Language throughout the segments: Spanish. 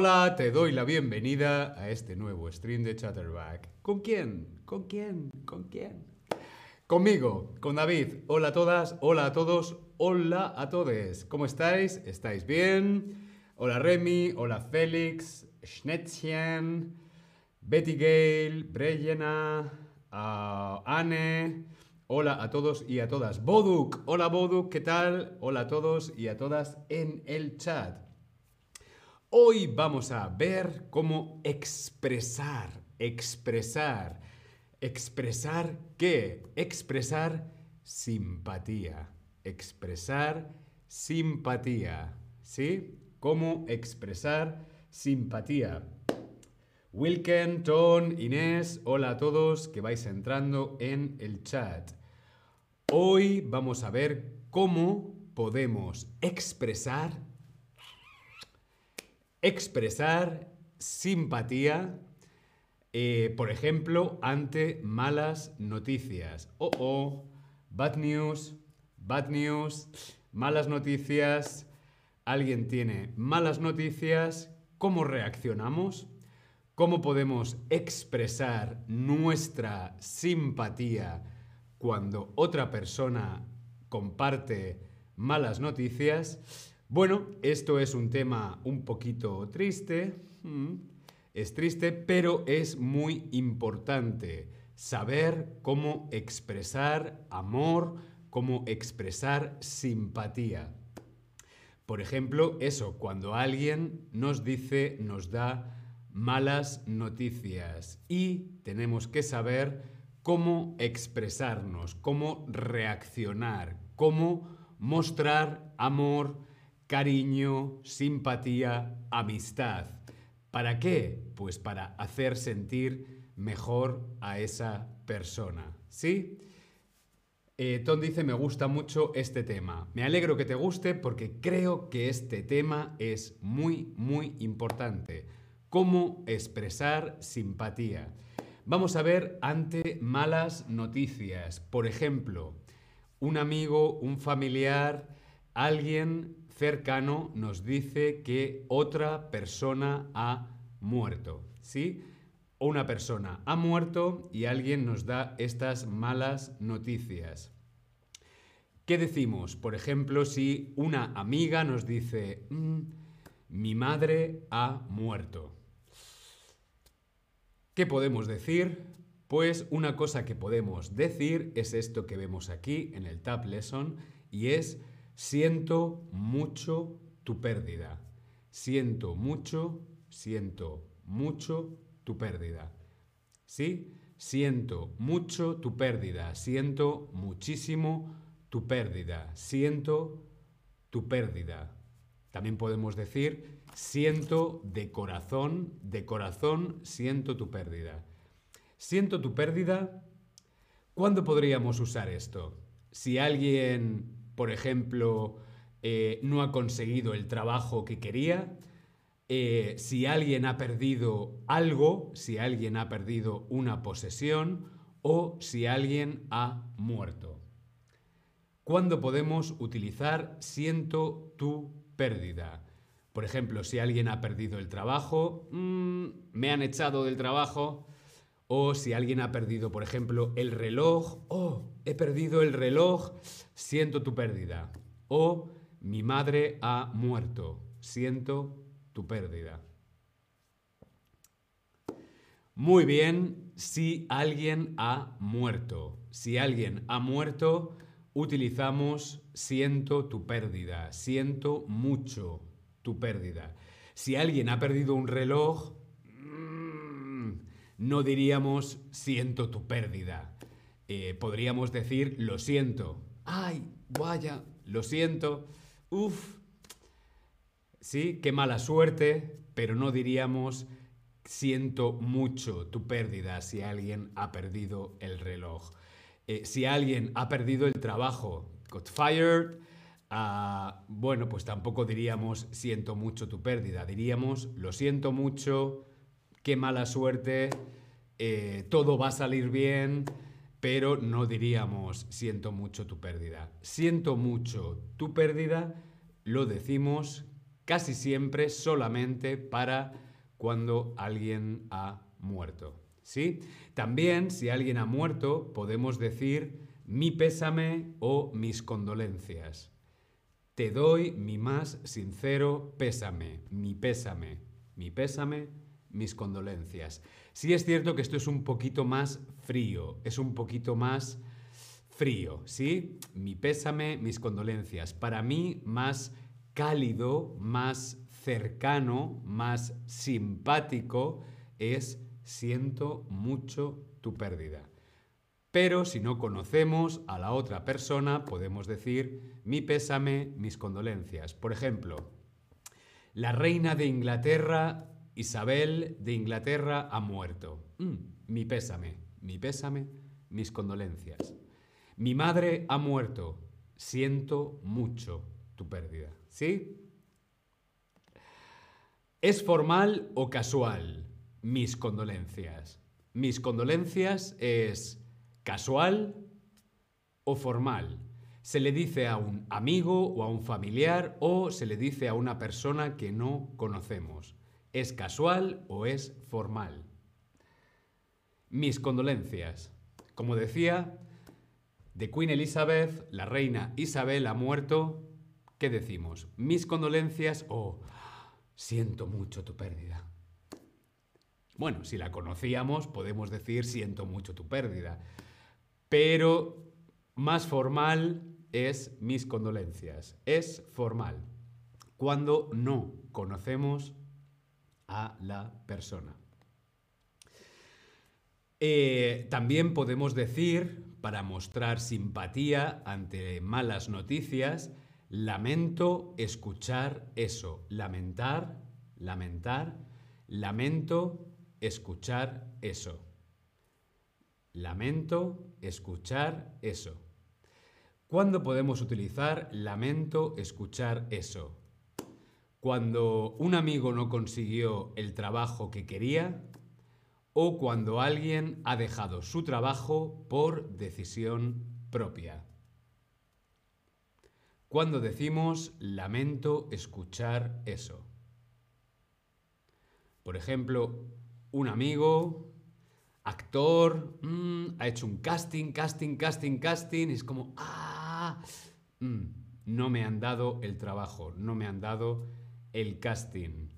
Hola, te doy la bienvenida a este nuevo stream de Chatterback. ¿Con quién? ¿Con quién? ¿Con quién? Conmigo, con David. Hola a todas, hola a todos, hola a todos. ¿Cómo estáis? ¿Estáis bien? Hola Remy, hola Félix, Schnetzchen, Betty Gale, Brejena, ah, Anne. Hola a todos y a todas. Boduk, hola Boduk, ¿qué tal? Hola a todos y a todas en el chat. Hoy vamos a ver cómo expresar, expresar, expresar qué? Expresar simpatía, expresar simpatía, ¿sí? Cómo expresar simpatía. Wilken, Ton, Inés, hola a todos que vais entrando en el chat. Hoy vamos a ver cómo podemos expresar expresar simpatía, eh, por ejemplo, ante malas noticias. Oh, oh, bad news, bad news, malas noticias. Alguien tiene malas noticias. ¿Cómo reaccionamos? ¿Cómo podemos expresar nuestra simpatía cuando otra persona comparte malas noticias? Bueno, esto es un tema un poquito triste, mm, es triste, pero es muy importante saber cómo expresar amor, cómo expresar simpatía. Por ejemplo, eso, cuando alguien nos dice, nos da malas noticias y tenemos que saber cómo expresarnos, cómo reaccionar, cómo mostrar amor, cariño, simpatía, amistad. ¿Para qué? Pues para hacer sentir mejor a esa persona. ¿Sí? Eh, Tom dice, me gusta mucho este tema. Me alegro que te guste porque creo que este tema es muy, muy importante. Cómo expresar simpatía. Vamos a ver ante malas noticias. Por ejemplo, un amigo, un familiar, alguien cercano nos dice que otra persona ha muerto. ¿Sí? Una persona ha muerto y alguien nos da estas malas noticias. ¿Qué decimos? Por ejemplo, si una amiga nos dice, "Mm, mi madre ha muerto. ¿Qué podemos decir? Pues una cosa que podemos decir es esto que vemos aquí en el Tab Lesson y es Siento mucho tu pérdida. Siento mucho, siento mucho tu pérdida. ¿Sí? Siento mucho tu pérdida. Siento muchísimo tu pérdida. Siento tu pérdida. También podemos decir, siento de corazón, de corazón, siento tu pérdida. Siento tu pérdida. ¿Cuándo podríamos usar esto? Si alguien por ejemplo, eh, no ha conseguido el trabajo que quería, eh, si alguien ha perdido algo, si alguien ha perdido una posesión o si alguien ha muerto. ¿Cuándo podemos utilizar siento tu pérdida? Por ejemplo, si alguien ha perdido el trabajo, mm, me han echado del trabajo, o si alguien ha perdido, por ejemplo, el reloj, oh, he perdido el reloj, siento tu pérdida. O mi madre ha muerto, siento tu pérdida. Muy bien, si alguien ha muerto. Si alguien ha muerto, utilizamos siento tu pérdida, siento mucho tu pérdida. Si alguien ha perdido un reloj, no diríamos siento tu pérdida. Eh, podríamos decir lo siento. Ay, vaya, lo siento. Uf. Sí, qué mala suerte, pero no diríamos siento mucho tu pérdida si alguien ha perdido el reloj. Eh, si alguien ha perdido el trabajo, got fired, ah, bueno, pues tampoco diríamos siento mucho tu pérdida, diríamos lo siento mucho, qué mala suerte, eh, todo va a salir bien, pero no diríamos siento mucho tu pérdida. Siento mucho tu pérdida lo decimos casi siempre solamente para cuando alguien ha muerto. ¿Sí? También, si alguien ha muerto, podemos decir mi pésame o mis condolencias. Te doy mi más sincero pésame, mi pésame, mi pésame, mis condolencias. Sí es cierto que esto es un poquito más frío, es un poquito más frío, ¿sí? Mi pésame, mis condolencias. Para mí, más cálido, más cercano, más simpático es siento mucho tu pérdida. Pero si no conocemos a la otra persona, podemos decir mi pésame, mis condolencias. Por ejemplo, la reina de Inglaterra, Isabel de Inglaterra, ha muerto. Mm, mi pésame, mi pésame, mis condolencias. Mi madre ha muerto. Siento mucho tu pérdida. ¿Sí? ¿Es formal o casual? Mis condolencias. Mis condolencias es casual o formal. Se le dice a un amigo o a un familiar o se le dice a una persona que no conocemos. ¿Es casual o es formal? Mis condolencias. Como decía, de Queen Elizabeth, la reina Isabel ha muerto. ¿Qué decimos? Mis condolencias o siento mucho tu pérdida. Bueno, si la conocíamos, podemos decir siento mucho tu pérdida. Pero más formal es mis condolencias. Es formal. Cuando no conocemos a la persona. Eh, también podemos decir, para mostrar simpatía ante malas noticias, lamento escuchar eso. Lamentar, lamentar, lamento escuchar eso. Lamento escuchar eso. ¿Cuándo podemos utilizar lamento escuchar eso? Cuando un amigo no consiguió el trabajo que quería o cuando alguien ha dejado su trabajo por decisión propia. Cuando decimos lamento escuchar eso. Por ejemplo, un amigo actor, mm, ha hecho un casting, casting, casting, casting, y es como, ah, mm, no me han dado el trabajo, no me han dado el casting.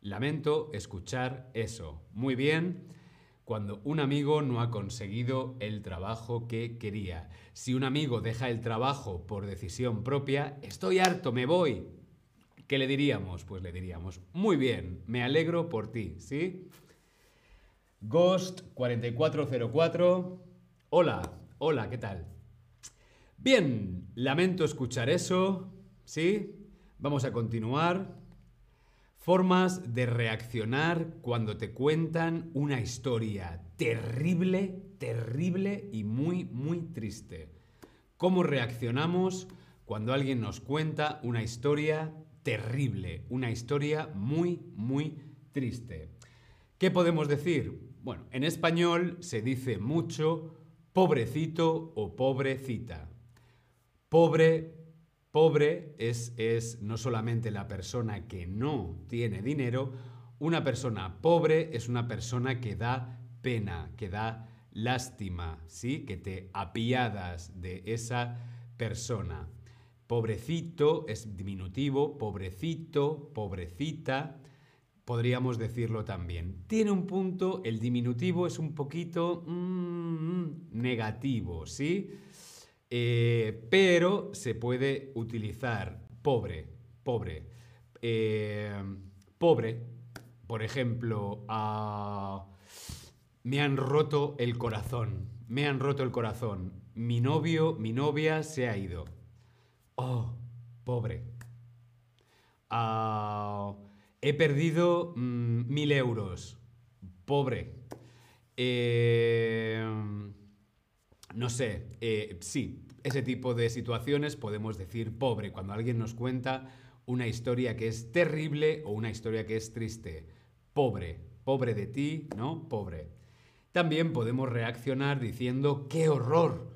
Lamento escuchar eso. Muy bien, cuando un amigo no ha conseguido el trabajo que quería. Si un amigo deja el trabajo por decisión propia, estoy harto, me voy. ¿Qué le diríamos? Pues le diríamos, muy bien, me alegro por ti, ¿sí? Ghost 4404. Hola, hola, ¿qué tal? Bien, lamento escuchar eso, ¿sí? Vamos a continuar. Formas de reaccionar cuando te cuentan una historia terrible, terrible y muy, muy triste. ¿Cómo reaccionamos cuando alguien nos cuenta una historia terrible, una historia muy, muy triste? ¿Qué podemos decir? Bueno, en español se dice mucho pobrecito o pobrecita. Pobre, pobre es, es no solamente la persona que no tiene dinero, una persona pobre es una persona que da pena, que da lástima, ¿sí? Que te apiadas de esa persona. Pobrecito es diminutivo, pobrecito, pobrecita podríamos decirlo también. Tiene un punto, el diminutivo es un poquito mm, negativo, ¿sí? Eh, pero se puede utilizar pobre, pobre, eh, pobre, por ejemplo, me han roto el corazón, me han roto el corazón, mi novio, mi novia se ha ido. Oh, pobre. Ah, He perdido mm, mil euros. Pobre. Eh, no sé, eh, sí, ese tipo de situaciones podemos decir pobre cuando alguien nos cuenta una historia que es terrible o una historia que es triste. Pobre, pobre de ti, ¿no? Pobre. También podemos reaccionar diciendo ¡qué horror!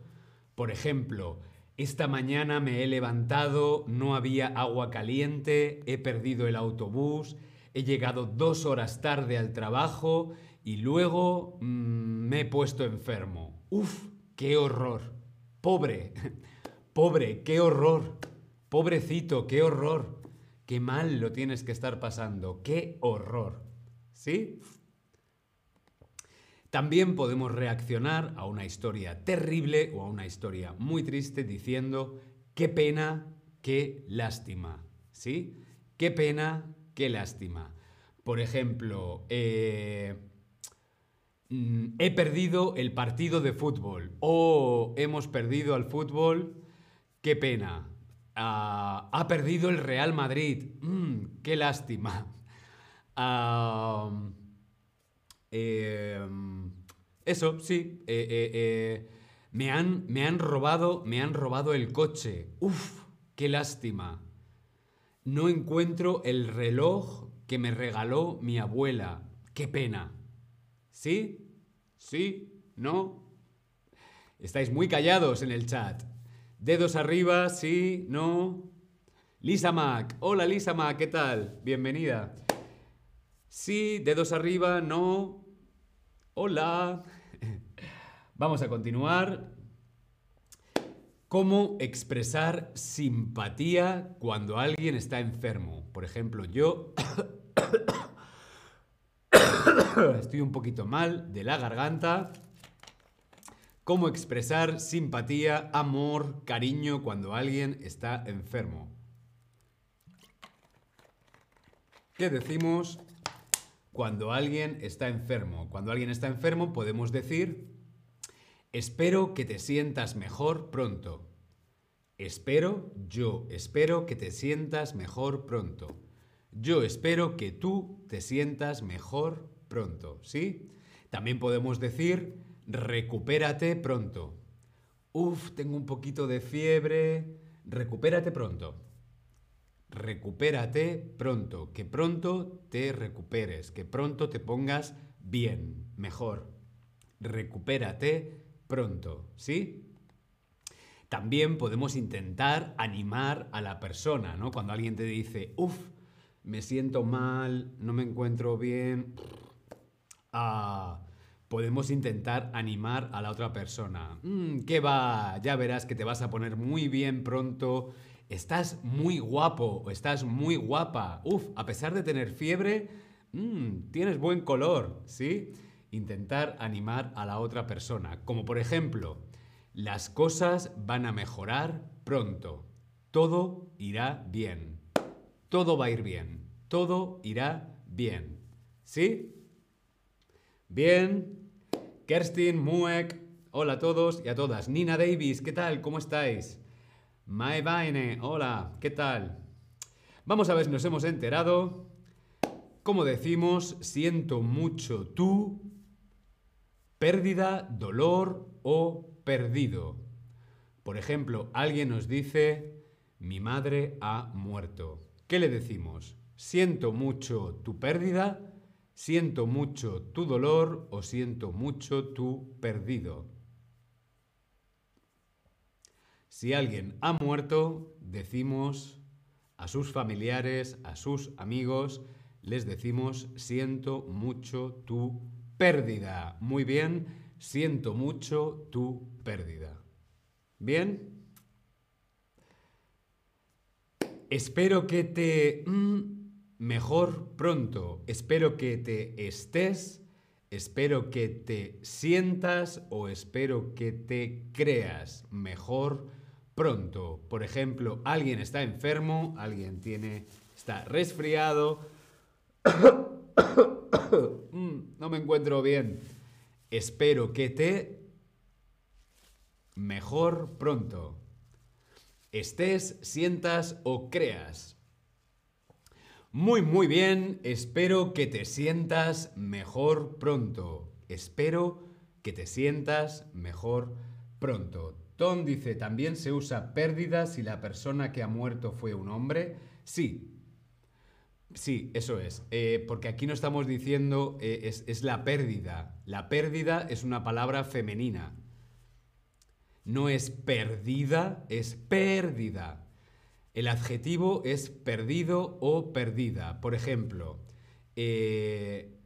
Por ejemplo, esta mañana me he levantado, no había agua caliente, he perdido el autobús, he llegado dos horas tarde al trabajo y luego mm, me he puesto enfermo. ¡Uf! ¡Qué horror! Pobre, pobre, qué horror. Pobrecito, qué horror. Qué mal lo tienes que estar pasando. Qué horror. ¿Sí? También podemos reaccionar a una historia terrible o a una historia muy triste diciendo qué pena, qué lástima. ¿Sí? Qué pena, qué lástima. Por ejemplo, eh, he perdido el partido de fútbol o hemos perdido al fútbol, qué pena. Ah, ha perdido el Real Madrid, mm, qué lástima. Em, eso, sí. Eh, eh, eh, me, han, me han robado, me han robado el coche. Uf, qué lástima. No encuentro el reloj que me regaló mi abuela. Qué pena. ¿Sí? ¿Sí? ¿No? Estáis muy callados en el chat. Dedos arriba, sí, no. Lisa Mac. Hola Lisa Mac, ¿qué tal? Bienvenida. Sí, dedos arriba, no. Hola. Vamos a continuar. ¿Cómo expresar simpatía cuando alguien está enfermo? Por ejemplo, yo estoy un poquito mal de la garganta. ¿Cómo expresar simpatía, amor, cariño cuando alguien está enfermo? ¿Qué decimos? cuando alguien está enfermo. Cuando alguien está enfermo podemos decir, espero que te sientas mejor pronto. Espero, yo espero que te sientas mejor pronto. Yo espero que tú te sientas mejor pronto, ¿sí? También podemos decir, recupérate pronto. Uf, tengo un poquito de fiebre, recupérate pronto recupérate pronto, que pronto te recuperes, que pronto te pongas bien, mejor. Recupérate pronto, ¿sí? También podemos intentar animar a la persona, ¿no? Cuando alguien te dice, uff, me siento mal, no me encuentro bien, ah, podemos intentar animar a la otra persona. Mm, ¿Qué va? Ya verás que te vas a poner muy bien pronto estás muy guapo o estás muy guapa. Uf, a pesar de tener fiebre, mmm, tienes buen color, ¿sí? Intentar animar a la otra persona. Como por ejemplo, las cosas van a mejorar pronto. Todo irá bien. Todo va a ir bien. Todo irá bien. ¿Sí? Bien. Kerstin, Muek, hola a todos y a todas. Nina Davis, ¿qué tal? ¿Cómo estáis? Mae Vaine, hola, ¿qué tal? Vamos a ver si nos hemos enterado. Como decimos, siento mucho tú, pérdida, dolor o perdido. Por ejemplo, alguien nos dice, mi madre ha muerto. ¿Qué le decimos? Siento mucho tu pérdida, siento mucho tu dolor o siento mucho tu perdido. Si alguien ha muerto, decimos a sus familiares, a sus amigos, les decimos siento mucho tu pérdida. Muy bien, siento mucho tu pérdida. ¿Bien? Espero que te mm, mejor pronto. Espero que te estés. Espero que te sientas o espero que te creas mejor pronto. Por ejemplo, alguien está enfermo, alguien tiene, está resfriado. Mm, no me encuentro bien. Espero que te mejor pronto. Estés, sientas o creas. Muy, muy bien. Espero que te sientas mejor pronto. Espero que te sientas mejor pronto. Tom dice, ¿también se usa pérdida si la persona que ha muerto fue un hombre? Sí. Sí, eso es. Eh, porque aquí no estamos diciendo eh, es, es la pérdida. La pérdida es una palabra femenina. No es perdida, es pérdida. El adjetivo es perdido o perdida. Por ejemplo, eh,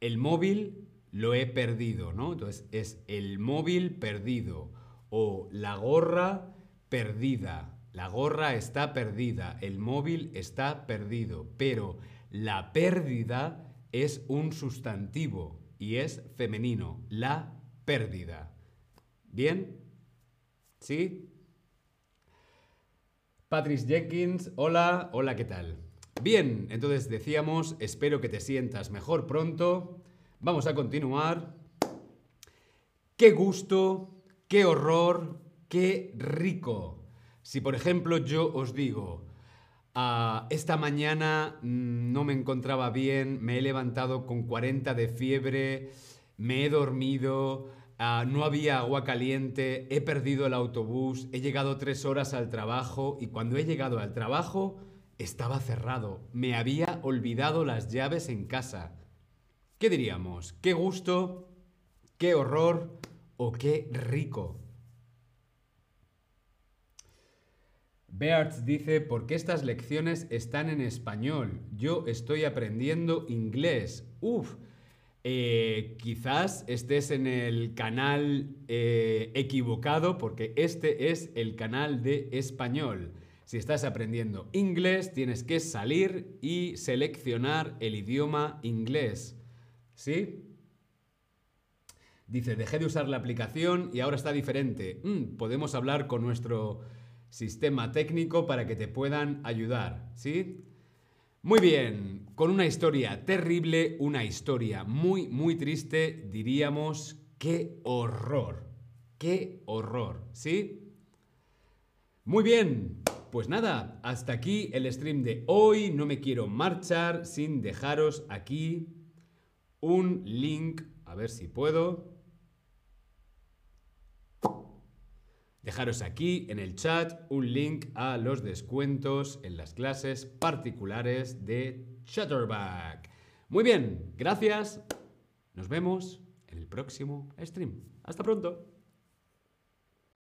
el móvil lo he perdido, ¿no? Entonces es el móvil perdido o la gorra perdida. La gorra está perdida, el móvil está perdido, pero la pérdida es un sustantivo y es femenino, la pérdida. ¿Bien? ¿Sí? Patrice Jenkins, hola, hola, ¿qué tal? Bien, entonces decíamos, espero que te sientas mejor pronto. Vamos a continuar. Qué gusto, qué horror, qué rico. Si por ejemplo yo os digo, ah, esta mañana mm, no me encontraba bien, me he levantado con 40 de fiebre, me he dormido, ah, no había agua caliente, he perdido el autobús, he llegado tres horas al trabajo y cuando he llegado al trabajo estaba cerrado. Me había olvidado las llaves en casa. ¿Qué diríamos? ¿Qué gusto? ¿Qué horror? ¿O qué rico? Bearts dice, ¿por qué estas lecciones están en español? Yo estoy aprendiendo inglés. Uf, eh, quizás estés en el canal eh, equivocado porque este es el canal de español. Si estás aprendiendo inglés, tienes que salir y seleccionar el idioma inglés. ¿Sí? Dice, dejé de usar la aplicación y ahora está diferente. Mm, podemos hablar con nuestro sistema técnico para que te puedan ayudar. ¿Sí? Muy bien, con una historia terrible, una historia muy, muy triste, diríamos, qué horror, qué horror, ¿sí? Muy bien, pues nada, hasta aquí el stream de hoy. No me quiero marchar sin dejaros aquí un link. A ver si puedo. Dejaros aquí en el chat un link a los descuentos en las clases particulares de Chatterback. Muy bien, gracias. Nos vemos en el próximo stream. Hasta pronto.